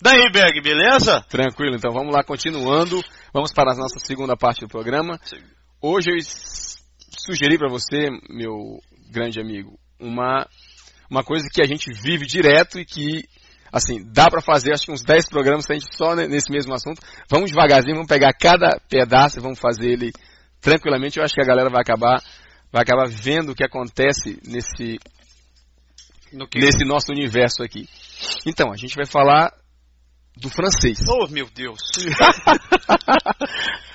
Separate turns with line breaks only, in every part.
Daí, Berg, beleza?
Tranquilo, então vamos lá, continuando. Vamos para a nossa segunda parte do programa. Hoje eu sugeri para você, meu grande amigo, uma, uma coisa que a gente vive direto e que, assim, dá para fazer acho que uns 10 programas que a gente só nesse mesmo assunto. Vamos devagarzinho, vamos pegar cada pedaço e vamos fazer ele tranquilamente. Eu acho que a galera vai acabar, vai acabar vendo o que acontece nesse, no nesse nosso universo aqui. Então, a gente vai falar do francês.
Oh, meu Deus!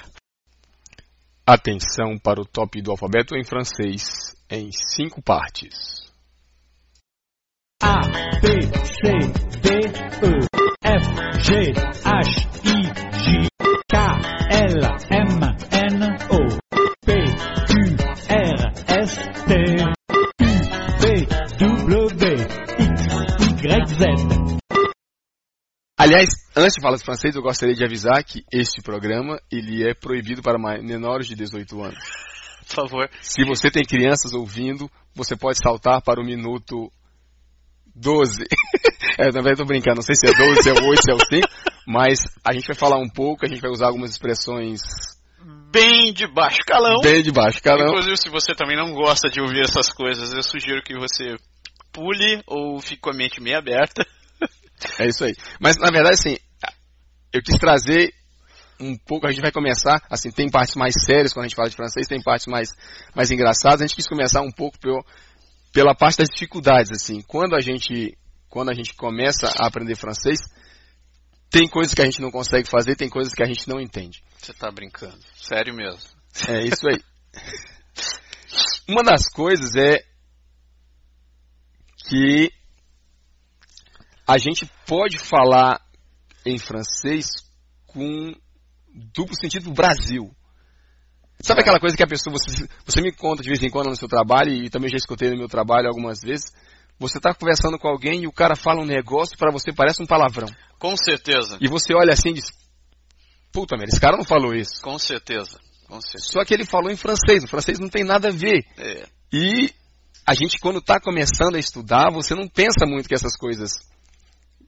Atenção para o top do alfabeto em francês em cinco partes.
A, B, C, D, E, F, G, H, I, J, K, L, M, N, O, P, Q, R, S, T, U, V, W, X, Y, Z.
Aliás, antes de falar de francês, eu gostaria de avisar que este programa ele é proibido para menores de 18 anos.
Por favor.
Se você tem crianças ouvindo, você pode saltar para o minuto 12. é, na verdade, estou brincando, não sei se é 12, se é 8, se é o 5, mas a gente vai falar um pouco, a gente vai usar algumas expressões
bem de baixo calão.
Bem de baixo calão.
Inclusive, se você também não gosta de ouvir essas coisas, eu sugiro que você pule ou fique com a mente meio aberta.
É isso aí. Mas, na verdade, assim, eu quis trazer um pouco, a gente vai começar, assim, tem partes mais sérias quando a gente fala de francês, tem partes mais, mais engraçadas, a gente quis começar um pouco pelo, pela parte das dificuldades, assim, quando a gente, quando a gente começa a aprender francês, tem coisas que a gente não consegue fazer, tem coisas que a gente não entende.
Você tá brincando, sério mesmo.
É isso aí. Uma das coisas é que a gente pode falar em francês com duplo sentido do Brasil. Sabe aquela coisa que a pessoa, você, você me conta de vez em quando no seu trabalho, e também já escutei no meu trabalho algumas vezes, você está conversando com alguém e o cara fala um negócio para você parece um palavrão.
Com certeza.
E você olha assim e diz, puta merda, esse cara não falou isso.
Com certeza. Com certeza.
Só que ele falou em francês, o francês não tem nada a ver.
É.
E a gente quando está começando a estudar, você não pensa muito que essas coisas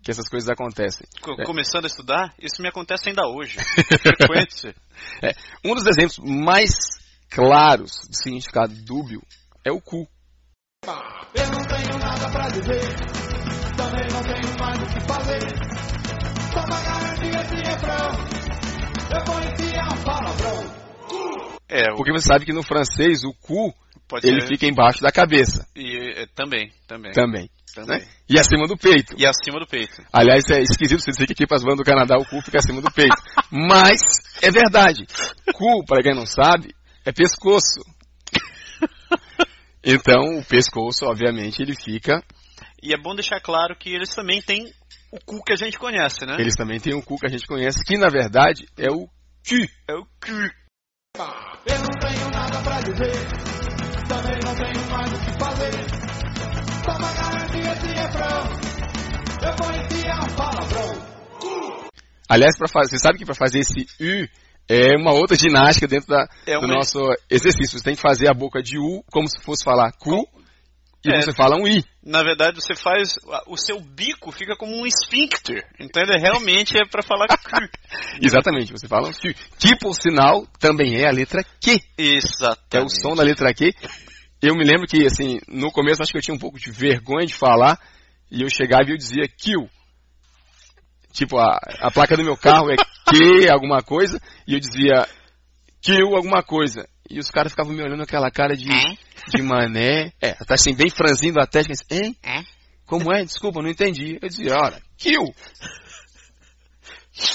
que essas coisas acontecem.
Começando a estudar, isso me acontece ainda hoje. frequência.
É. Um dos exemplos mais claros de significado dúbio é o cu.
Eu não tenho nada pra dizer, também não tenho mais o que fazer. Só pra garantir esse refrão, eu vou enfiar um palavrão.
É, o...
Porque você sabe que no francês o cu
Pode
ele
ser-
fica embaixo da cabeça.
E, é, também, também.
Também.
Também.
né? E acima do peito.
E acima do peito.
Aliás, é esquisito você dizer que aqui para as bandas do Canadá o cu fica acima do peito. Mas é verdade. Cu, para quem não sabe, é pescoço. Então, o pescoço, obviamente, ele fica.
E é bom deixar claro que eles também têm o cu que a gente conhece, né?
Eles também têm um cu que a gente conhece, que na verdade é o cu.
É o cu.
Eu não tenho nada pra dizer, também não tenho mais o que fazer. Garantir esse refrão, eu um palavrão.
Aliás, pra fazer, você sabe que para fazer esse U é uma outra ginástica dentro da,
É
do nosso exercício. Você tem que fazer a boca de U como se fosse falar cu e
É.
você fala um I.
Na verdade, você faz. O seu bico fica como um esfíncter. Entende? Realmente é pra falar cu.
Exatamente, você fala um Q. Que, por sinal, também é a letra Q.
Exatamente.
É o som da letra Q. Eu me lembro que, assim, no começo acho que eu tinha um pouco de vergonha de falar, e eu chegava e eu dizia kill. Tipo, a, a placa do meu carro é Q alguma coisa, e eu dizia kill alguma coisa. E os caras ficavam me olhando aquela cara de, de mané. É, tá assim, bem franzindo a testa, assim, hein? Como é? Desculpa, não entendi. Eu dizia, olha, kill.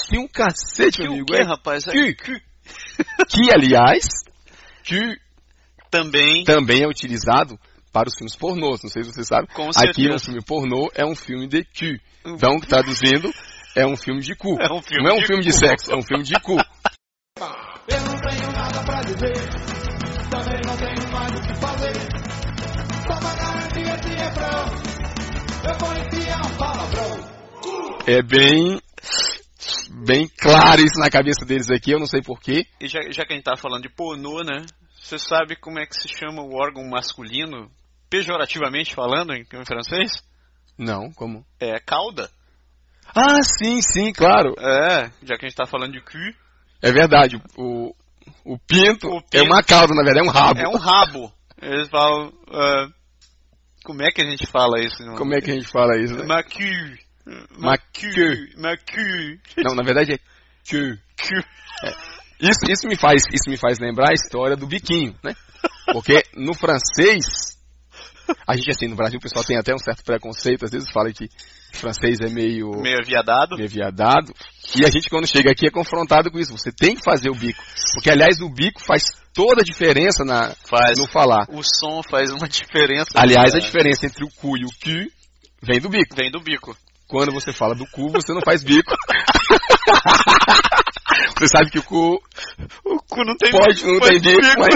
Que um cacete,
Que o
amigo.
quê,
é
rapaz? É
que-
cu.
que, aliás, que
Também.
também é utilizado para os filmes pornôs. Não sei se você sabe.
Com
Aqui
certeza.
um filme pornô é um filme de cu. Então, traduzindo, é um filme de cu.
É um filme
não é um
de
filme
cu.
de sexo, é um filme de cu.
Eu não tenho nada pra dizer, também não tenho mais o que fazer. Só pra garantir esse refrão, eu vou enfiar um palavrão.
É bem, bem claro isso na cabeça deles aqui, eu não sei porquê.
E já, já que a gente tá falando de pornô, né? Você sabe como é que se chama o órgão masculino, pejorativamente falando, em, em francês?
Não, como?
É cauda.
Ah, sim, sim, claro.
É, já que a gente tá falando de cu,
É verdade. O, o, pinto
O
é
pinto-
uma cauda, na verdade, é um rabo.
é um rabo. Eles falam. ah, como é que a gente fala isso? no-
Como é que a gente fala isso? Né?
Macu.
Macu.
Macu.
Não, na verdade é que.
Cu.
Isso, isso, me faz, isso me faz lembrar a história do biquinho, né? Porque no francês, a gente assim, no Brasil o pessoal tem até um certo preconceito, às vezes fala que francês é meio,
Meio aviadado.
meio viadado, e a gente quando chega aqui é confrontado com isso, você tem que fazer o bico, porque aliás o bico faz toda a diferença na,
Faz.
no falar.
O som faz uma diferença.
Aliás, a
É,
diferença entre o cu e o que vem do bico.
Vem do bico.
Quando você fala do cu, você não faz bico. você sabe que o cu
O cu não tem
pode, não tem bico, mas,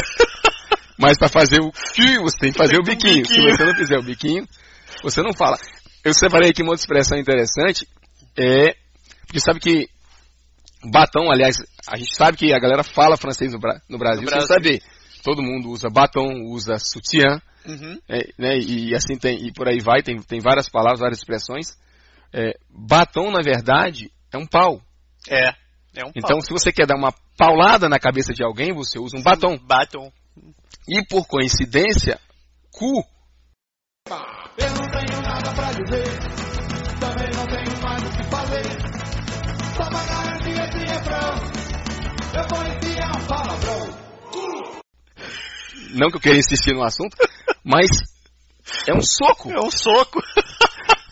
mas para fazer o que você tem que fazer o
Tem um
biquinho. Se
biquinho.
você não fizer o biquinho, você não fala. Eu separei aqui uma outra expressão interessante, é, porque sabe que batom, aliás, a gente sabe que a galera fala francês no, Bra- no Brasil,
No
sem
Brasil.
saber. Todo mundo usa batom, usa sutiã,
Uhum.
é, né, e assim tem, e por aí vai, tem, tem várias palavras, várias expressões. É, batom, na verdade, é um pau.
É. É um
Então, se você quer dar uma paulada na cabeça de alguém, você usa um batom.
Batom.
E por coincidência, cu
Eu não tenho nada pra dizer, também não tenho mais o que fazer. Só pra garantir esse refrão, eu vou enfiar um palavrão.
não que eu queira insistir no assunto, mas é um soco.
É um soco.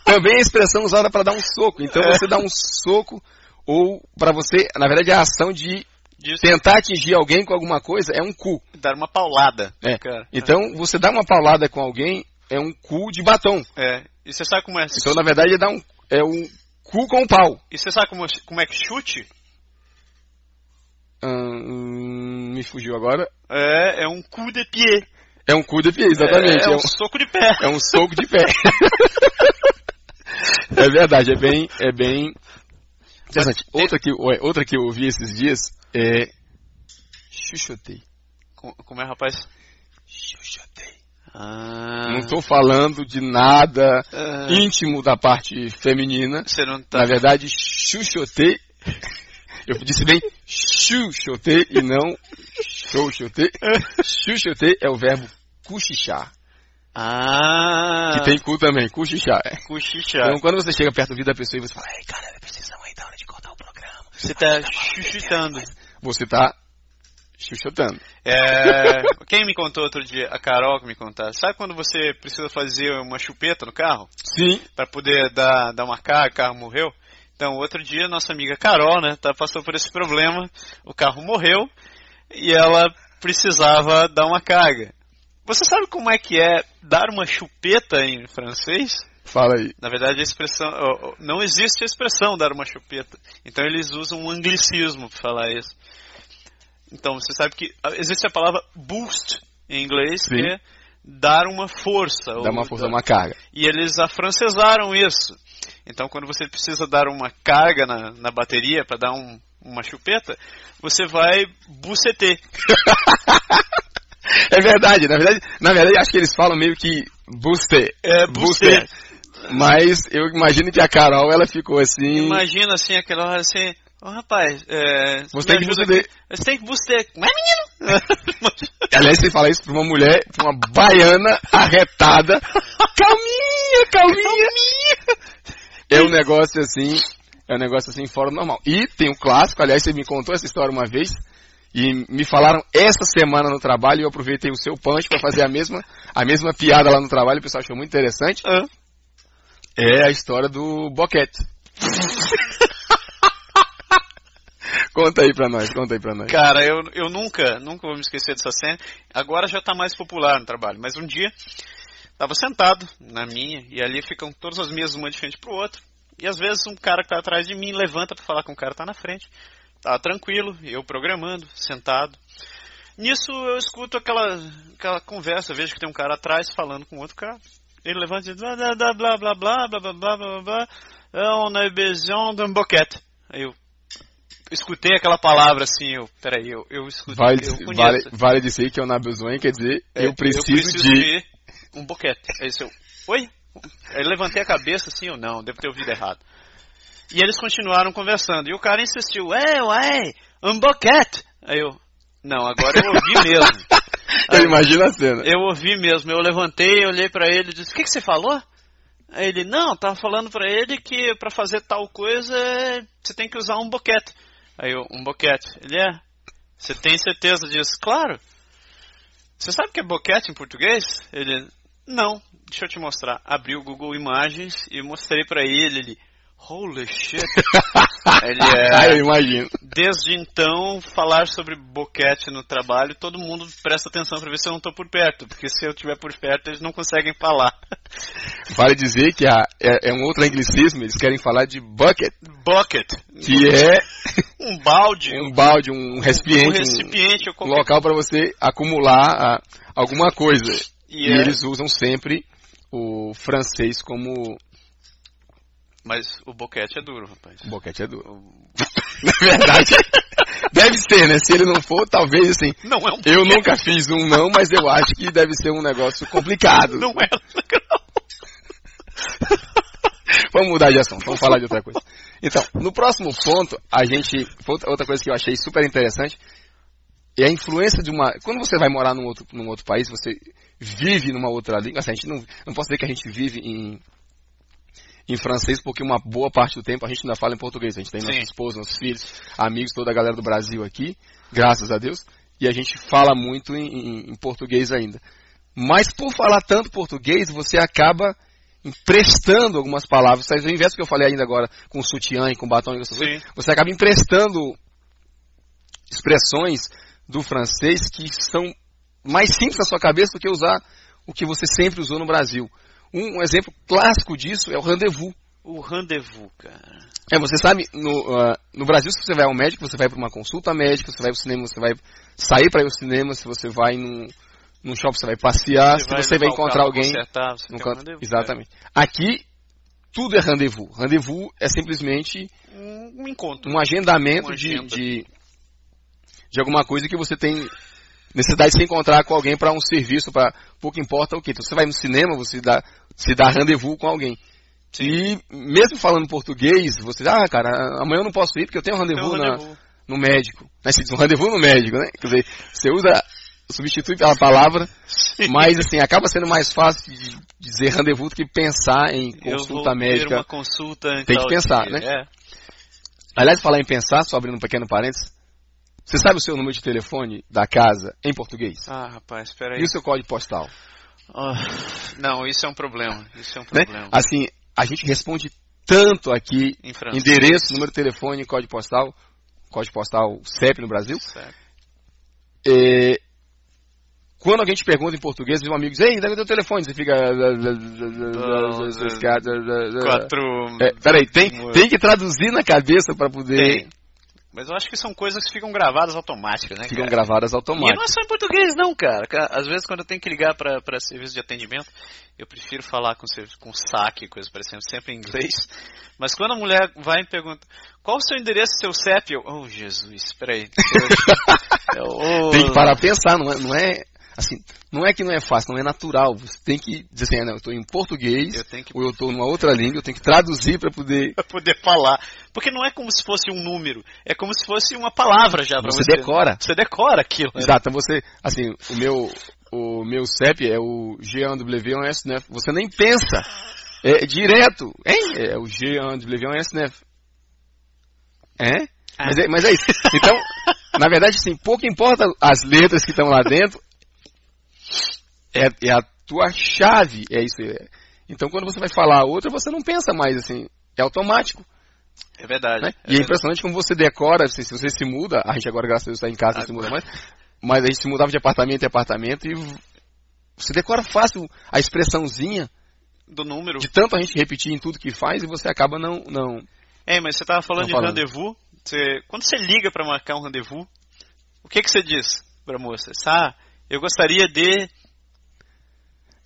Também é a expressão usada para dar um soco. Então
É.
você dá um soco ou para você, na verdade a ação de
Diz
tentar atingir alguém com alguma coisa é um cu.
dar uma paulada.
É.
Cara.
Então você dá uma paulada com alguém é um cu de batom.
É. E você sabe como é?
Então na verdade é dar um é um cu com um pau.
E você sabe como, como é que chute?
Hum, me fugiu agora.
É, é um coup de pied.
É um cu de pé, exatamente.
É,
É,
é um
um,
soco de pé.
é um soco de pé. é verdade, é bem, é bem interessante. Outra que, ué, outra que eu ouvi esses dias é chuchotei.
Co- Como é, rapaz?
Chuchotei.
Ah.
Não estou falando de nada
Ah,
íntimo da parte feminina.
Você não tá.
Na verdade, chuchotei. Eu disse bem chuchotei e não chuchotei. Chuchotei é o verbo cochichar.
Ah.
Que tem cu também, cochichar.
Cochichar.
Então, quando você chega perto do ouvido da pessoa e você fala, ei, cara, precisamos aí da hora de cortar o programa.
Você tá chuchitando.
Você tá chuchotando.
É, quem me contou outro dia? A Carol que me contou. Sabe quando você precisa fazer uma chupeta no carro?
Sim.
Pra poder dar, dar uma carga, o carro morreu? Então, outro dia, nossa amiga Carol, né, tá, passou por esse problema. O carro morreu e ela precisava dar uma carga. Você sabe como é que é dar uma chupeta em francês?
Fala aí.
Na verdade, a expressão não existe a expressão dar uma chupeta. Então eles usam um anglicismo para falar isso. Então você sabe que ah, existe a palavra boost em inglês,
Sim.
que é dar uma força. Ou
uma força,
dar-
uma carga.
E eles afrancesaram isso. Então quando você precisa dar uma carga na, na bateria para dar um- uma chupeta, você vai buceter.
É verdade, na verdade, na verdade acho que eles falam meio que booster.
É,
booster. Mas eu imagino que a Carol, ela ficou assim.
Imagina assim, aquela hora assim, Ô rapaz, é,
Você tem que
aqui. Você tem que buceter. Mas menino!
Aliás, você fala isso pra uma mulher, pra uma baiana arretada. calminha, calminha. É um negócio assim, é um negócio assim fora do normal. E tem um clássico, aliás, você me contou essa história uma vez. E me falaram essa semana no trabalho e eu aproveitei o seu punch para fazer a mesma, a mesma piada lá no trabalho, o pessoal achou muito interessante.
Ah.
É a história do boquete. conta aí pra nós, conta aí pra nós.
Cara, eu, eu nunca, nunca vou me esquecer dessa cena. Agora já tá mais popular no trabalho, mas um dia tava sentado na minha e ali ficam todas as mesas uma de frente pro outro. E às vezes um cara que tá atrás de mim levanta pra falar com o cara que tá na frente. Tá tranquilo, eu programando, sentado. Nisso eu escuto aquela, aquela conversa, vejo que tem um cara atrás falando com outro cara. Ele levanta e diz blá blá blá blá blá blá blá blá blá on a besoin d'un boquete. Aí eu escutei aquela palavra assim, eu, peraí, eu, eu escutei,
Vale,
eu
vale, vale dizer que eu na besoin quer dizer
É,
eu, preciso de.
um boquete. Aí eu, oi? Aí eu levantei a cabeça assim, eu não, devo ter ouvido errado. E eles continuaram conversando. E o cara insistiu, é, ué, um boquete. Aí eu, não, agora eu ouvi mesmo.
Eu a cena.
Eu ouvi mesmo. Eu levantei, olhei pra ele e disse, o que, que você falou? Aí ele, não, tava falando pra ele que pra fazer tal coisa você tem que usar um boquete. Aí eu, um boquete. Ele é. Você tem certeza disso? Claro. Você sabe o que é boquete em português? Ele, não. Deixa eu te mostrar. Abri o Google Imagens e mostrei pra ele. Ele, holy shit. ele
Ah, eu
é.
imagino.
Desde então, falar sobre boquete no trabalho, todo mundo presta atenção pra ver se eu não tô por perto. Porque se eu estiver por perto, eles não conseguem falar.
Vale dizer que a- é, é um outro anglicismo, eles querem falar de bucket,
Bucket.
que é
Um balde.
um balde, um recipiente, um,
recipiente.
um
qualquer
local para você acumular ah, alguma coisa.
E
E,
é-
eles usam sempre o francês como
Mas o boquete é duro, rapaz.
o boquete é duro. Na verdade, deve ser, né? Se ele não for, talvez assim.
Não é um
Eu nunca fiz um não, mas eu acho que deve ser um negócio complicado.
Não é legal.
Vamos mudar de assunto, vamos falar de outra coisa. Então, no próximo ponto, a gente. Outra outra coisa que eu achei super interessante é a influência de uma. Quando você vai morar num outro, num outro país, você vive numa outra língua. Assim, a gente não, não posso dizer que a gente vive em, em francês, porque uma boa parte do tempo a gente ainda fala em português. A gente tem
Sim.
nossa esposa, nossos filhos, amigos, toda a galera do Brasil aqui, graças a Deus. E a gente fala muito em, em- em português ainda. Mas por falar tanto português, você acaba emprestando algumas palavras. Ao invés do que eu falei ainda agora com sutiã e com batom e essas
Sim.
coisas, você acaba emprestando expressões do francês que são mais simples na sua cabeça do que usar o que você sempre usou no Brasil. Um, um exemplo clássico disso é o rendezvous.
O rendezvous, cara.
É, você sabe, no, ah, no Brasil, se você vai ao médico, você vai para uma consulta médica, você vai ao cinema, você vai sair para ir ao cinema, se você vai num, num shopping, você vai passear, se você vai
levar o
encontrar alguém.
consertar, você um
canto-
rendezvous,
exatamente. Aqui, tudo é rendezvous. Rendezvous é simplesmente.
Um, um encontro.
um agendamento
Uma
de, de, de alguma coisa que você tem necessidade de se encontrar com alguém para um serviço, para pouco importa o que. Então, você vai no cinema, você dá, se dá rendezvous com alguém. E mesmo falando português, você diz, ah, cara, amanhã eu não posso ir porque eu tenho um rendezvous, na- no médico. Né? Se diz um rendezvous no médico, né? Quer dizer, você usa, substitui pela palavra, mas assim, acaba sendo mais fácil de dizer rendezvous do que pensar em
Eu
consulta
ter
médica.
uma consulta em
Tem que pensar,
dia.
né?
É.
Aliás, falar em pensar, só abrindo um pequeno parênteses, você sabe o seu número de telefone da casa em português?
Ah, rapaz, espera aí.
E o seu código postal?
Não, isso é um problema. Isso é um
Né?
problema.
Assim, a gente responde tanto aqui, endereço, número de telefone, código postal, código postal CEP no Brasil. É, quando alguém te pergunta em português, um amigo diz, ei, dá o teu telefone, você fica...
Quatro.
É, peraí, tem, tem que traduzir na cabeça para poder...
Tem. Mas eu acho que são coisas que ficam gravadas automáticas, né?
Ficam
cara?
gravadas
E não é só em português, não, cara. Ca- Às vezes, quando eu tenho que ligar para serviço de atendimento, eu prefiro falar com, com saque, coisa parecendo, sempre em inglês. Mas quando a mulher vai e pergunta qual o seu endereço, seu CEP, eu, oh, Jesus, peraí. Eu, oh,
Tem que parar pra pensar, não é, não é assim, não é que não é fácil, não é natural. Você tem que dizer assim, ah, não, eu estou em português,
Eu tenho que
ou eu estou numa outra língua, eu tenho que traduzir para poder.
pra poder falar. Porque não é como se fosse um número, é como se fosse uma palavra já pra
Você
você.
decora.
Você decora aquilo. né?
Exato, então você, assim, o meu, o meu CEP é o G1W1S, né? Você nem pensa. É direto, hein? É o G1W1S, né? É? Mas é, mas é isso. Então, na verdade, assim, pouco importa as letras que estão lá dentro, é, é a tua chave, é isso. é. Então, quando você vai falar outra, você não pensa mais, assim, é automático.
É verdade.
Né?
é
e é
verdade.
impressionante como você decora, se você se muda, a gente agora, graças a Deus, está em casa, não se muda mais, mas a gente se mudava de apartamento em apartamento e você decora fácil a expressãozinha
Do número.
de tanto a gente repetir em tudo que faz e você acaba não, não,
É, mas você tava falando de rendezvous. Você, quando você liga para marcar um rendezvous, o que que você diz pra moça? Ah, eu gostaria de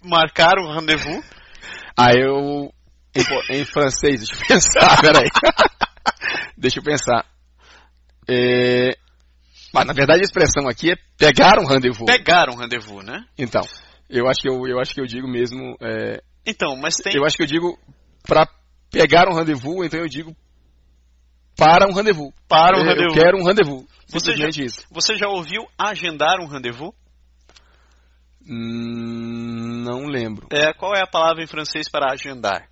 marcar um rendezvous.
Aí eu, em, em francês, deixa eu pensar, peraí. deixa eu pensar. É, mas, na verdade a expressão aqui é pegar um rendezvous.
Pegar um rendezvous, né?
Então, eu acho que eu, eu acho que eu digo mesmo, é,
Então, mas tem.
eu acho que eu digo para pegar um rendezvous, então eu digo para um rendezvous.
Para um rendezvous.
Eu quero um rendezvous.
Você já,
isso.
você já ouviu agendar um rendezvous?
Hum, não lembro.
É, qual é a palavra em francês para agendar?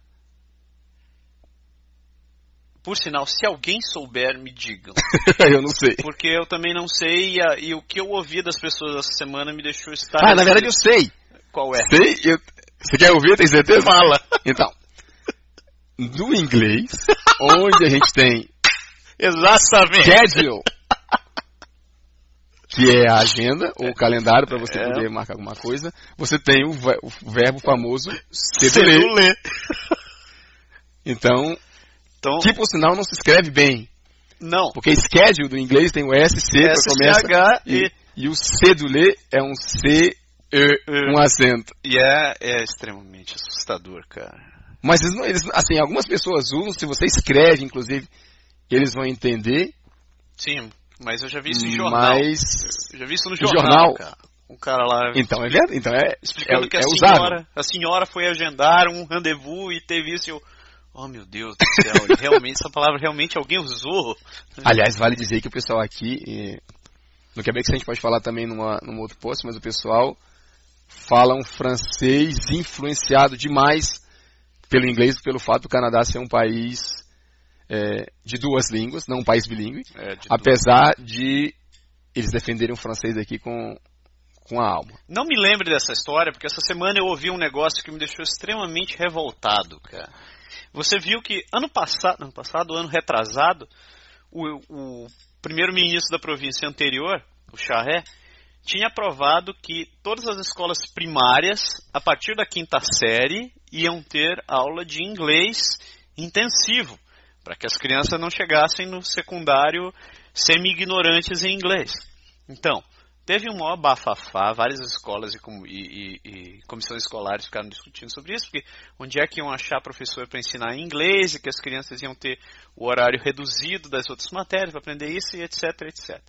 Por sinal, se alguém souber, me digam.
eu não sei.
Porque eu também não sei e, e o que eu ouvi das pessoas essa semana me deixou estar.
Ah, na verdade eu sei.
Qual é?
Sei. eu- Você quer ouvir? Tem certeza?
Fala.
Então, no inglês, onde a gente tem
Exatamente.
schedule, que é a agenda ou o calendário para você
É.
poder marcar alguma coisa, você tem o, o verbo famoso. Cedulé. Então,
Então,
que por sinal não se escreve bem,
não.
porque schedule do inglês tem o SC para começa e,
e,
o cedulé é um C E um acento.
e é, é extremamente assustador, cara.
Mas eles, eles- assim, algumas pessoas usam, se você escreve, inclusive, eles vão entender,
Sim, mas eu já vi isso em jornal.
mas
Eu já vi isso no jornal,
jornal?
cara. Um cara lá
então é verdade, então é,
explicando
é,
que a
é
senhora, a senhora foi agendar um rendezvous e teve isso. Eu, oh meu Deus do céu, realmente essa palavra realmente alguém usou.
Aliás, vale dizer que o pessoal aqui, no Quebec a gente pode falar também numa, num outro post, mas o pessoal fala um francês influenciado demais pelo inglês, pelo fato do Canadá ser um país eh, de duas línguas, não um país bilíngue,
É, de
apesar de eles defenderem o francês aqui com, com a alma.
Não me lembre dessa história, porque essa semana eu ouvi um negócio que me deixou extremamente revoltado, cara. Você viu que ano passado, ano passado, ano retrasado, o, o primeiro-ministro da província anterior, o Charré, tinha aprovado que todas as escolas primárias, a partir da quinta série, iam ter aula de inglês intensivo, para que as crianças não chegassem no secundário semi-ignorantes em inglês. Então, teve um maior bafafá, várias escolas e, e- e comissões escolares ficaram discutindo sobre isso, porque onde é que iam achar professor para ensinar inglês e que as crianças iam ter o horário reduzido das outras matérias para aprender isso e etc, etc.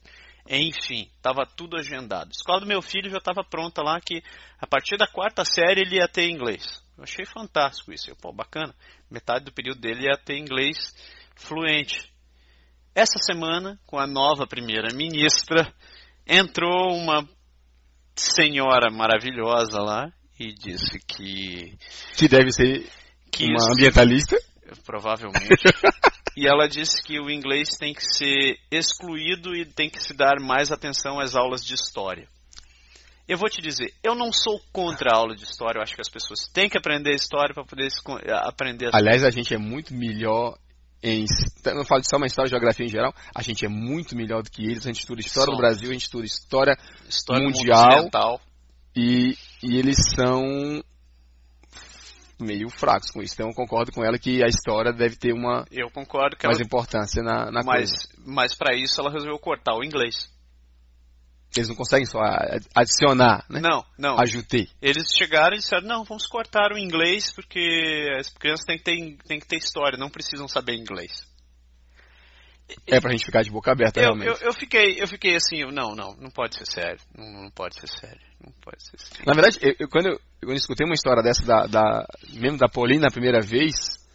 Enfim, estava tudo agendado. A escola do meu filho já estava pronta lá que a partir da quarta série ele ia ter inglês. Eu achei fantástico isso. Eu, pô, bacana. Metade do período dele ia ter inglês fluente. Essa semana, com a nova primeira-ministra, entrou uma senhora maravilhosa lá e disse que,
Que deve ser
que
uma
isso-
ambientalista.
provavelmente e ela disse que o inglês tem que ser excluído e tem que se dar mais atenção às aulas de história. Eu vou te dizer, eu não sou contra a aula de história, eu acho que as pessoas têm que aprender história para poder con- aprender
Aliás, a gente é muito melhor em. Não falo de só uma história, geografia em geral. A gente é muito melhor do que eles. A gente estuda história do. Brasil, a gente estuda história
história
mundial. e, e eles são meio fracos com isso. Então eu concordo com ela que a história deve ter uma
Eu concordo que
mais
ela,
importância na, na
mas,
coisa.
mas para isso ela resolveu cortar o inglês.
Eles não conseguem só adicionar, né?
Não, não.
Ajutei.
Eles chegaram e disseram, não, vamos cortar o inglês porque as crianças têm que ter, têm que ter história, não precisam saber inglês.
É pra gente ficar de boca aberta,
Eu,
realmente.
eu, eu fiquei, eu fiquei assim, não, não, não pode ser sério. Não, não pode ser sério. Não pode ser sério.
Na verdade, eu, eu- quando eu, quando escutei uma história dessa, da, da- mesmo da Pauline na primeira vez,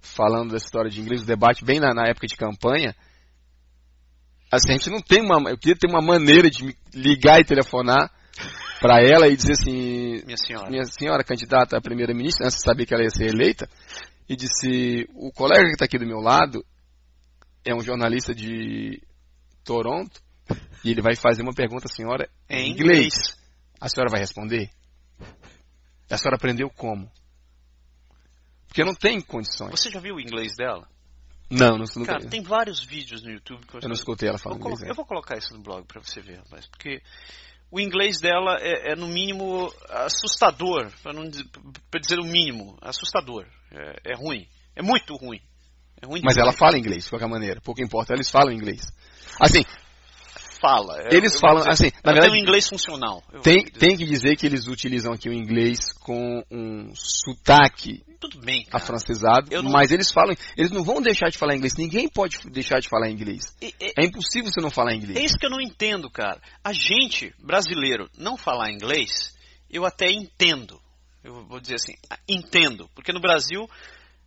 falando dessa história de inglês, o debate bem na, na época de campanha, assim, a gente não tem uma. Eu queria ter uma maneira de me ligar e telefonar para ela e dizer assim:
Minha senhora.
minha senhora candidata a primeira-ministra, antes de saber que ela ia ser eleita, e disse: o colega que está aqui do meu lado é um jornalista de Toronto e ele vai fazer uma pergunta à senhora
Em
em inglês.
inglês.
A senhora vai responder? A senhora aprendeu como? Porque não tem condições.
Você já viu o inglês dela?
Não, não, nunca,
Cara, tem vários vídeos no YouTube que
eu não escutei ela
Vou
falando
colo-
inglês.
eu vou colocar isso no blog pra você ver, rapaz, porque o inglês dela é, é, no mínimo assustador, para não dizer, pra dizer o mínimo, assustador. É, é ruim, é muito ruim. É ruim
Mas ela fala inglês, de qualquer maneira. Pouco importa, eles falam inglês. Assim,
fala.
Eles
eu
falam,
dizer,
assim, na verdade,
tem um inglês funcional.
tem, tem que dizer que eles utilizam aqui o inglês com um sotaque
Tudo bem, cara.
afrancesado,
não-
mas eles falam, eles não vão deixar de falar inglês. Ninguém pode deixar de falar inglês.
E- e-
É impossível você não falar inglês.
É isso que eu não entendo, cara. A gente, brasileiro, não falar inglês, eu até entendo. Eu vou dizer assim, entendo. Porque no Brasil,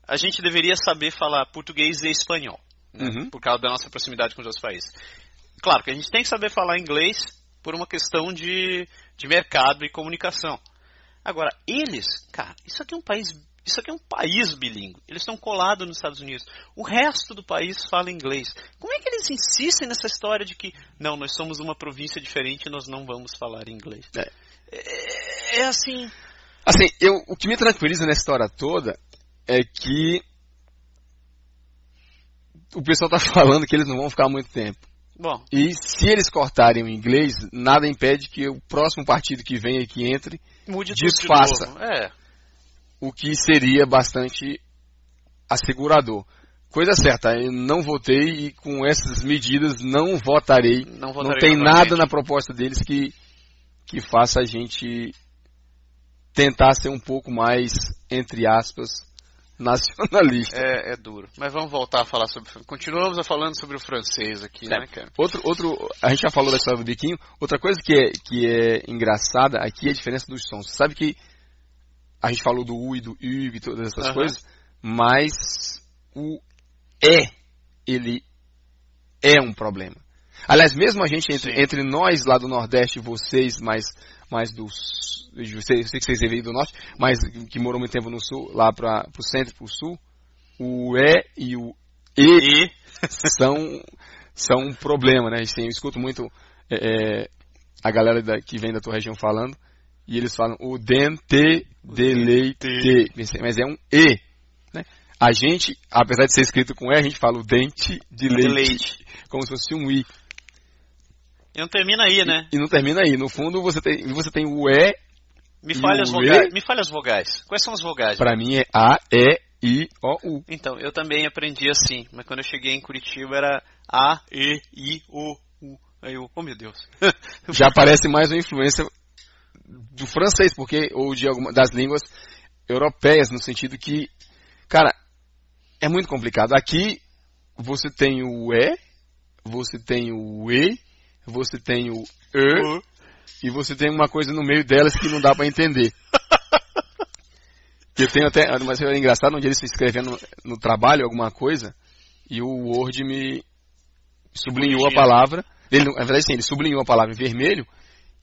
a gente deveria saber falar português e espanhol. né,
Uhum.
por causa da nossa proximidade com os outros países. Claro que a gente tem que saber falar inglês por uma questão de, de mercado e comunicação. Agora, eles, cara, isso aqui é um país, isso aqui é um país bilíngue. Eles estão colados nos Estados Unidos. O resto do país fala inglês. Como é que eles insistem nessa história de que não, nós somos uma província diferente e nós não vamos falar inglês?
É.
É, é assim.
Assim, eu, o que me tranquiliza nessa história toda é que o pessoal tá falando que eles não vão ficar muito tempo.
Bom,
E se eles cortarem o inglês, nada impede que o próximo partido que venha e que entre,
mude
Disfarça.
tudo de. É,
o que seria bastante assegurador. Coisa certa, eu não votei e com essas medidas não votarei.
não
Não
votarei
tem
novamente.
nada na proposta deles que, que faça a gente tentar ser um pouco mais, entre aspas, nacionalista.
É, é duro. Mas vamos voltar a falar sobre. Continuamos a falando sobre o francês aqui,
É.
né, cara?
Outro, outro, a gente já falou da história do biquinho. Outra coisa que é, que é engraçada aqui é a diferença dos sons. Você sabe que a gente falou do U e do U e todas essas
Aham.
coisas, mas o E, ele é um problema. Aliás, mesmo a gente, entre,
Sim.
entre nós lá do Nordeste, vocês mais, mais dos. Eu sei, eu sei que vocês veio do Norte, mas que moram muito tempo no Sul, lá para o centro e para o Sul, o E e o E,
E.
são, são um problema, né? Assim, eu escuto muito é, é, a galera da- que vem da tua região falando, e eles falam o dente de leite, mas é um E, né? A gente, apesar de ser escrito com E, a gente fala o dente de
De
leite,
leite.
como se fosse um I.
E não termina aí, né?
E não termina aí. No fundo, você tem, você tem o E,
Me fale as vogais. Me fale as vogais. Quais são as vogais?
pra mim é A, E, I, O, U.
Então, eu também aprendi assim, mas quando eu cheguei em Curitiba era A, E, I, O, U. Aí eu, oh meu Deus.
Já parece mais uma influência do francês, porque ou de alguma das línguas europeias, no sentido que, cara, é muito complicado. Aqui você tem o E, você tem o E, você tem o E, e você tem uma coisa no meio delas que não dá pra entender. Eu tenho até, mas é engraçado, um dia eles escrevendo no trabalho alguma coisa, e o Word me sublinhou a palavra, ele, na verdade sim, ele sublinhou a palavra em vermelho,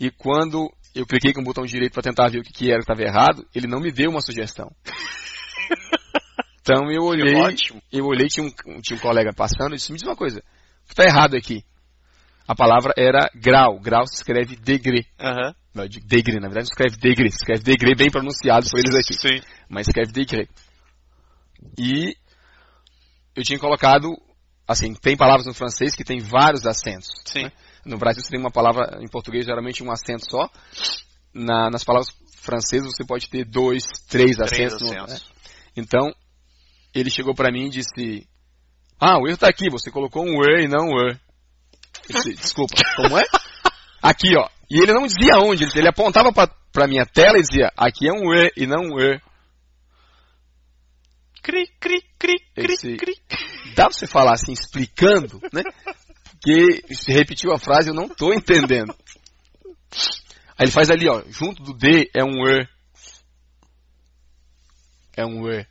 e quando eu cliquei com o botão direito para tentar ver o que, que era que estava errado, ele não me deu uma sugestão. Então eu olhei, eu olhei, tinha um, tinha um colega passando e disse, me diz uma coisa, o que está errado aqui? A palavra era grau, grau se escreve degré.
Aham.
Não, degré, na verdade não escreve degré, se escreve degré bem pronunciado por eles aqui,
Sim.
mas escreve degré. E eu tinha colocado, assim, tem palavras no francês que tem vários acentos.
Sim.
né? No Brasil você tem uma palavra, em português geralmente um acento só. Na- nas palavras francesas você pode ter dois, três,
Três
acentos. no-
acentos.
né? Então, ele chegou pra mim e disse, ah, o erro tá aqui, você colocou um E e não um E. Desculpa, como é? Aqui, ó. E ele não dizia onde, ele, apontava pra, pra minha tela e dizia, aqui é um E e não um E.
Cri, cri, cri, cri,
Esse-
cri.
Dá pra você falar assim, explicando, né? Que se repetiu a frase, eu não tô entendendo. Aí ele faz ali, ó, junto do D é um E. É um E.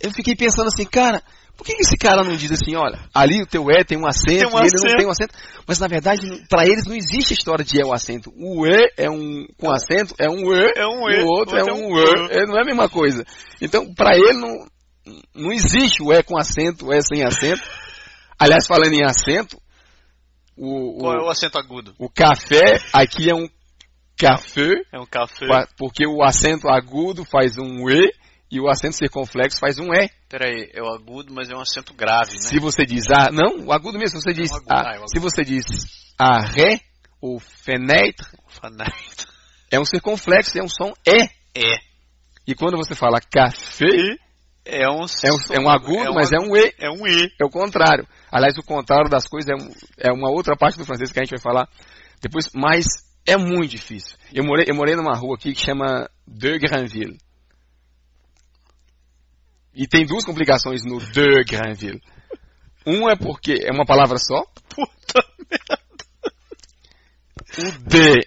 Eu fiquei pensando assim, cara, por que esse cara não diz assim, olha, ali o teu E tem um acento
Tem um
e ele não tem um acento. Mas na verdade, pra eles não existe a história de E o acento. O E é um com acento, é um E,
É um
e o outro é
outro é
um E. É, não é a mesma coisa. Então, pra ele não, não existe o E com acento, o E sem acento. Aliás, falando em acento, o,
Qual é
o,
acento agudo?
o café aqui é um café,
É um café.
porque o acento agudo faz um E e o acento circunflexo faz um E.
Peraí, é o agudo, mas é um acento grave, né?
Se você diz ah, não, o agudo mesmo, se você diz,
agudo,
ah,
é o agudo.
se você diz arré ou fenêtre, é um circunflexo, é um som E.
É.
E quando você fala café,
É um,
é um, é um agudo, mas é um E.
É um E.
É o contrário. Aliás, o contrário das coisas é, um- é uma outra parte do francês que a gente vai falar depois, mas é muito difícil. Eu morei, eu morei numa rua aqui que chama De Granville. E tem duas complicações no De Granville. Um é porque é uma palavra só.
Puta merda.
O D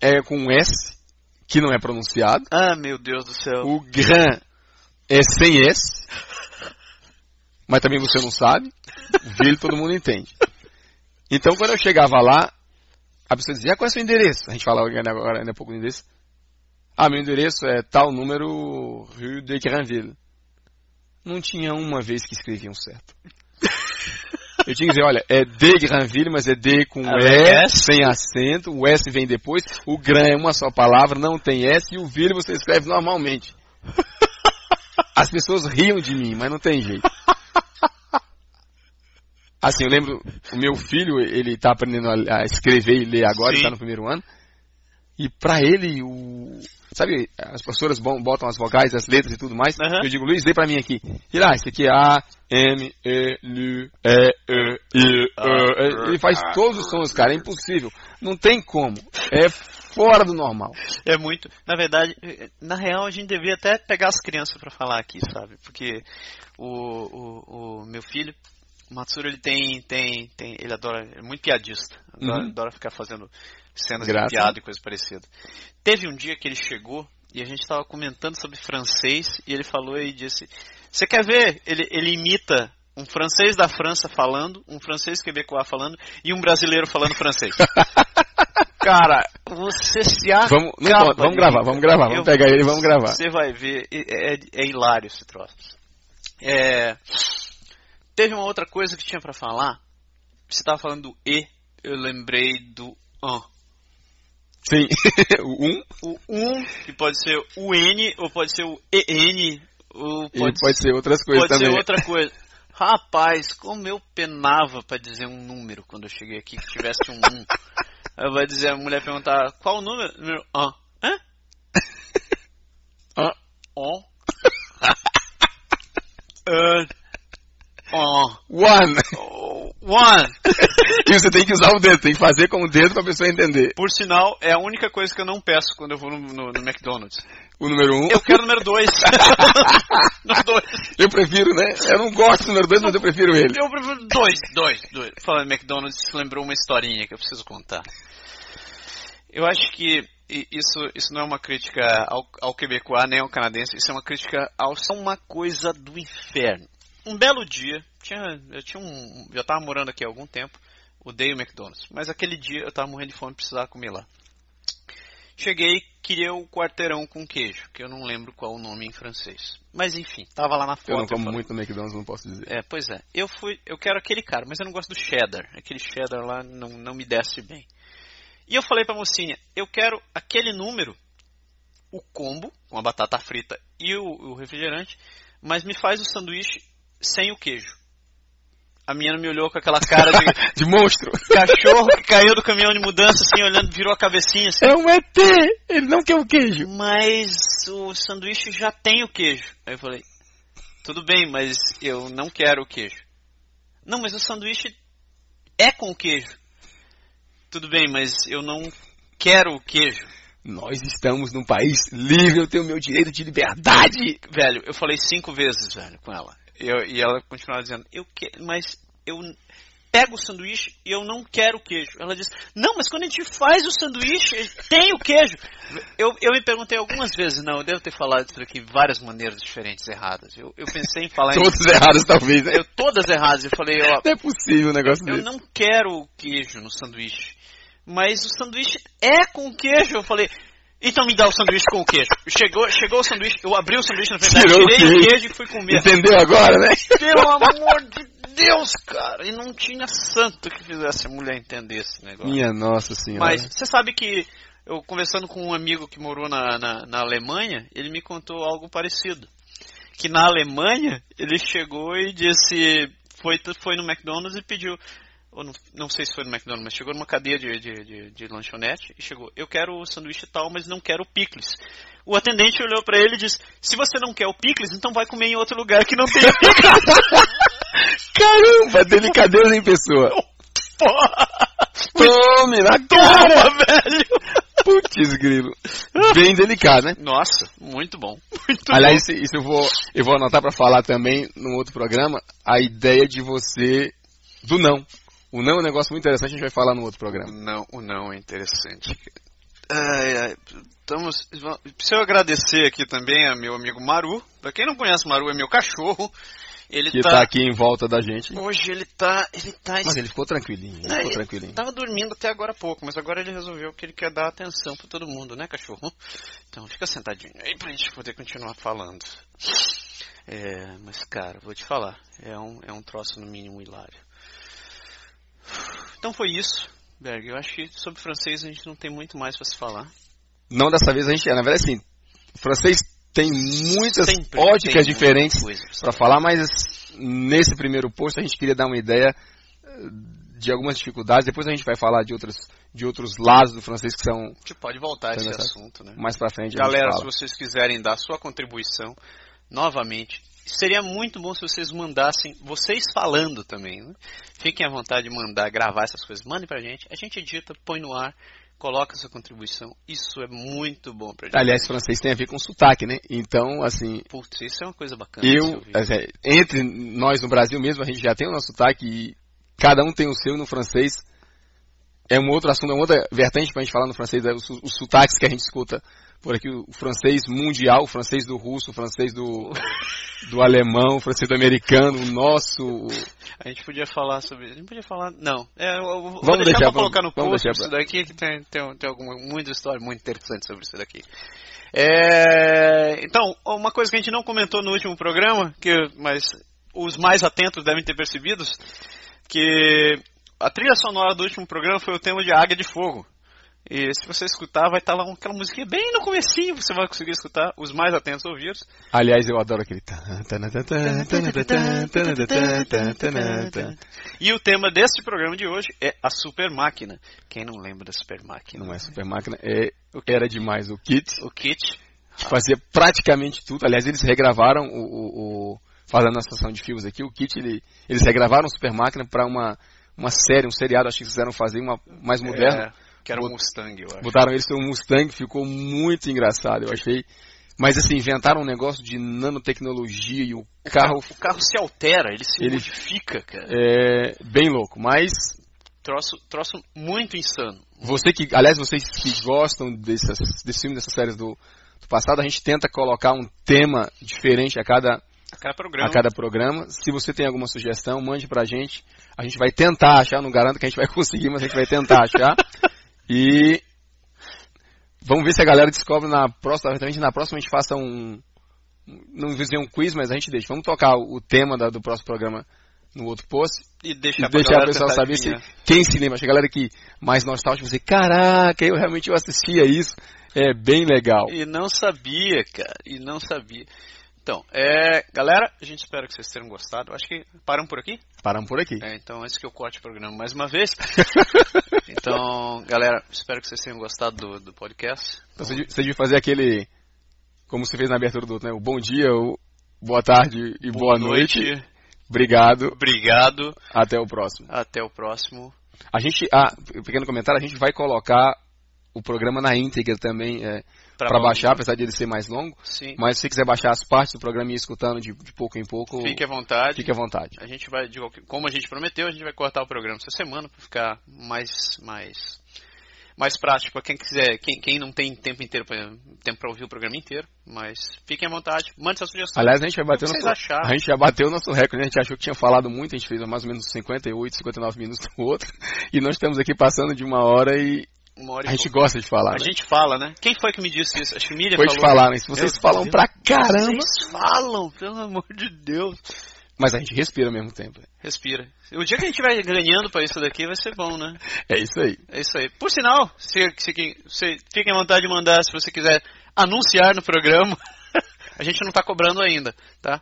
é com um S, que não é pronunciado.
Ah, meu Deus do céu.
O Gran é sem S, mas também você não sabe. Ville todo mundo entende. Então quando eu chegava lá, a pessoa dizia, ah, qual é o seu endereço? A gente falava agora ainda há pouco do endereço. Ah, meu endereço é tal número Rue de Granville. Não tinha uma vez que escreviam certo. Eu tinha que dizer, olha, é de Granville, mas é D com
Ah,
E,
S.
sem acento, o S vem depois, o Gran é uma só palavra, não tem S, e o Ville você escreve normalmente. As pessoas riam de mim, mas não tem jeito. Assim, eu lembro, o meu filho, ele está aprendendo a, escrever e ler agora,
Sim.
está no primeiro ano. E para ele, o. Sabe, as professoras botam as vogais, as letras e tudo mais. Eu digo, Luiz, lê para mim aqui. E lá, esse aqui é A, M, E, L, E, E, I, E. Ele faz todos os sons, cara, é impossível. Não tem como. É fora do normal.
É muito. Na verdade, na real, a gente devia até pegar as crianças pra falar aqui, sabe? Porque o, o, o meu filho, o Matsuro, ele tem, tem, tem. Ele adora. É muito piadista. Adora,
Uhum.
adora ficar fazendo cenas
Graça.
de piada e coisa parecida. Teve um dia que ele chegou e a gente estava comentando sobre francês e ele falou e disse: Você quer ver? Ele, ele imita um francês da França falando, um francês quebecois falando e um brasileiro falando francês. Cara, você se acaba
Vamos, não vamos gravar, vamos gravar, vamos
Eu-
pegar ele e vamos gravar.
Você vai ver, é, é- é hilário esse troço. É, teve uma outra coisa que tinha pra falar. Você tava falando do E, eu lembrei do AN.
Sim. o 1
O um, que pode ser o N, ou pode ser o EN, ou pode,
pode ser outras coisas
pode ser
também.
outra coisa. Rapaz, como eu penava pra dizer um número quando eu cheguei aqui que tivesse um 1. Aí vai dizer, a mulher perguntar, qual o número? Número AN. Hã?
Ah,
On. An. On.
one.
Oh, One.
e você tem que usar o dedo, tem que fazer com o dedo pra pessoa entender.
Por sinal, é a única coisa que eu não peço quando eu vou no, no- no McDonald's.
O número 1. Um,
Eu quero o número 2. no dois.
eu prefiro, né? Eu não gosto do número 2, mas eu prefiro ele.
Eu prefiro dois, dois, dois. Falando em McDonald's, lembrou uma historinha que eu preciso contar. Eu acho que isso, isso não é uma crítica ao, ao quebecois nem ao canadense, isso é uma crítica ao é uma coisa do inferno. Um belo dia, tinha, eu tinha um, já estava morando aqui há algum tempo, odeio McDonald's, mas aquele dia eu estava morrendo de fome e precisava comer lá. Cheguei, queria o quarteirão com queijo, que eu não lembro qual o nome em francês. Mas enfim, tava lá na foto.
Eu não
eu
como
falei,
muito no McDonald's, não posso dizer.
é, pois é. Eu fui, eu quero aquele cara, mas eu não gosto do cheddar. Aquele cheddar lá não, não me desce bem. E eu falei pra mocinha, eu quero aquele número, o combo, com a batata frita e o, o refrigerante, mas me faz o sanduíche sem o queijo. A menina me olhou com aquela cara de
De monstro.
cachorro que caiu do caminhão de mudança, assim, olhando, virou a cabecinha assim.
É um ET! Ele não quer o queijo.
Mas o sanduíche já tem o queijo. Aí eu falei, tudo bem, mas eu não quero o queijo. Não, mas o sanduíche é com queijo. Tudo bem, mas eu não quero o queijo.
Nós estamos num país livre, eu tenho o meu direito de liberdade.
Velho, eu falei cinco vezes, velho, com ela. Eu- e ela continuava dizendo, eu quero, mas eu pego o sanduíche e eu não quero o queijo. Ela disse, não, mas quando a gente faz o sanduíche, tem o queijo. Eu, eu me perguntei algumas vezes, não, eu devo ter falado isso aqui várias maneiras diferentes, erradas. Eu, eu pensei em falar
Todos errados, talvez, né?
eu, todas erradas. Eu falei, ó,
Não é possível um negócio
eu
desse.
não quero o queijo no sanduíche. Mas o sanduíche é com queijo. Eu falei, então me dá o sanduíche com o queijo. Chegou, chegou o sanduíche, eu abri o sanduíche na dela,
Tirou
tirei o
queijo.
queijo e fui comer.
Entendeu agora, né?
Pelo amor de Deus, cara. E não tinha santo que fizesse a mulher entender esse negócio.
Minha nossa senhora.
Mas você sabe que eu conversando com um amigo que morou na, na, na Alemanha, ele me contou algo parecido. Que na Alemanha ele chegou e disse. Foi, foi no McDonald's e pediu. Ou não, não sei se foi no McDonald's, mas chegou numa cadeia de, de, de, de lanchonete e chegou. Eu quero o sanduíche tal, mas não quero o picles. O atendente olhou pra ele e disse: Se você não quer o picles, então vai comer em outro lugar que não tem picles.
Caramba, delicadeza em pessoa.
Porra!
Tome na cara!
Toma, velho!
Putz, grilo. Bem delicado, né?
Nossa, muito bom. Muito
Aliás, isso, isso eu, vou, eu vou anotar pra falar também num outro programa, a ideia de você, do não. O não é um negócio muito interessante, a gente vai falar no outro programa.
Não, o não é interessante. Ai, ai, estamos, preciso agradecer aqui também a meu amigo Maru. Pra quem não conhece, Maru é meu cachorro. Ele
Que
tá,
tá aqui em volta da gente.
Hoje ele tá. Ele tá.
Mas ele ficou tranquilinho, ele
Não,
ficou
ele
tranquilinho.
Tava dormindo até agora há pouco, mas agora ele resolveu que ele quer dar atenção pra todo mundo, né, cachorro? Então fica sentadinho aí pra gente poder continuar falando. É, mas cara, vou te falar, é um, é um troço no mínimo hilário. Então foi isso, Berg. Eu acho que sobre francês a gente não tem muito mais pra se falar.
Não dessa vez a gente, na verdade assim, o francês tem muitas
Sempre
óticas
tem
diferentes para falar, mas nesse primeiro posto a gente queria dar uma ideia eh, de algumas dificuldades. Depois a gente vai falar de outros, de outros lados do francês que são
A gente pode voltar a esse assunto, né?
mais para frente. a gente
Galera, se vocês quiserem dar sua contribuição, novamente, seria muito bom se vocês mandassem, vocês falando também, né? Fiquem à vontade de mandar, gravar essas coisas. Mandem pra gente, a gente edita, põe no ar, coloca sua contribuição. Isso é muito bom pra gente.
Aliás, francês tem a ver com sotaque, né? Então, assim,
Putz, isso é uma coisa bacana.
eu, assim, entre nós no Brasil mesmo, a gente já tem o nosso sotaque e cada um tem o seu no francês. É um outro assunto, é uma outra vertente pra gente falar no francês, é os, os sotaques que a gente escuta por aqui, o francês mundial, o francês do russo, o francês do, do alemão, o francês do americano, o nosso.
A gente podia falar sobre. A gente podia falar. Não. É, eu vou vou
Vamos
deixar,
deixar
pra
pra-
colocar no
vamos
post
deixar
isso daqui, que tem, tem, tem alguma, muita história muito interessante sobre isso daqui. É, então, uma coisa que a gente não comentou no último programa, que, mas os mais atentos devem ter percebido, que a trilha sonora do último programa foi o tema de Águia de Fogo. E se você escutar, vai estar lá aquela musiquinha bem no comecinho, você vai conseguir escutar, os mais atentos ouvidos.
Aliás, eu adoro aquele...
E o tema deste programa de hoje é a Super Máquina. Quem não lembra da Super Máquina?
Não é Super Máquina, é... era demais o Kit.
O Kit.
Fazia praticamente tudo. Aliás, eles regravaram o... o, o... Fazendo a estação de filmes aqui, o Kit, ele... eles regravaram o Super Máquina para uma uma série, um seriado, acho que quiseram fazer uma mais moderna.
É, que era um Mustang, eu acho.
Botaram eles no Mustang, ficou muito engraçado, eu achei. Mas assim, inventaram um negócio de nanotecnologia e o carro
O carro se altera, ele se
Ele-
modifica, cara.
é bem louco. Mas
Troço, troço muito insano.
Você que, aliás, vocês que gostam dessas, desse filme, dessas séries do, do passado, a gente tenta colocar um tema diferente a cada,
A cada programa.
a cada programa. Se você tem alguma sugestão, mande pra gente. A gente vai tentar achar, não garanto que a gente vai conseguir, mas a gente vai tentar achar. E vamos ver se a galera descobre na próxima, na próxima a gente faça um, não vou dizer um quiz, mas a gente deixa. Vamos tocar o tema da- do próximo programa no outro post
E
e
deixar, pra
deixar pessoal
tentar
saber se quem se lembra. A galera que mais nostálgica dizer, caraca, eu realmente eu assistia isso. É bem legal.
E não sabia, cara. E não sabia. Então, é, galera, a gente espera que vocês tenham gostado. Acho que paramos por aqui.
Paramos por aqui.
É, então, antes que eu corte o programa mais uma vez. então, galera, espero que vocês tenham gostado do, do podcast.
Então, você, devia- você devia fazer aquele, como você fez na abertura do outro, né? O bom dia, o boa tarde e boa, noite. Obrigado.
Obrigado.
Até o próximo.
Até o próximo.
A gente, ah, pequeno comentário, a gente vai colocar o programa na íntegra também é, para baixar, apesar de ele ser mais longo.
Sim.
Mas se você quiser baixar as partes do programa e ir escutando de, de pouco em pouco,
Fique à vontade.
fique à vontade.
A gente vai, como a gente prometeu, a gente vai cortar o programa essa semana para ficar mais, mais, mais prático para quem quiser, quem, quem não tem tempo inteiro pra, tempo para ouvir o programa inteiro. Mas fiquem à vontade, mande sua sugestão.
Aliás, a gente
o vocês
nosso, a gente já bateu o nosso recorde, né? a gente achou que tinha falado muito, a gente fez mais ou menos 58, 59 minutos do outro, e nós estamos aqui passando de uma hora e
Uma hora
a gente
pouco.
gosta de falar.
A
né?
gente fala, né? Quem foi que me disse isso? Acho que Miriam
Pode
falou.
falar, mas vocês
Meu
falam
Deus.
pra caramba,
Vocês falam, pelo amor de Deus.
mas a gente respira ao mesmo tempo.
Respira. O dia que a gente vai ganhando para isso daqui vai ser bom, né?
É isso aí.
É isso aí. Por sinal, se, se, se, fiquem à vontade de mandar se você quiser anunciar no programa. a gente não está cobrando ainda, tá?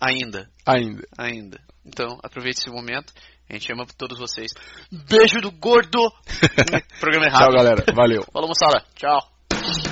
Ainda,
Ainda.
ainda. Então, aproveite esse momento. A gente ama todos vocês. Beijo do gordo! programa errado.
Tchau, galera. Valeu.
Falou, moçada. Tchau.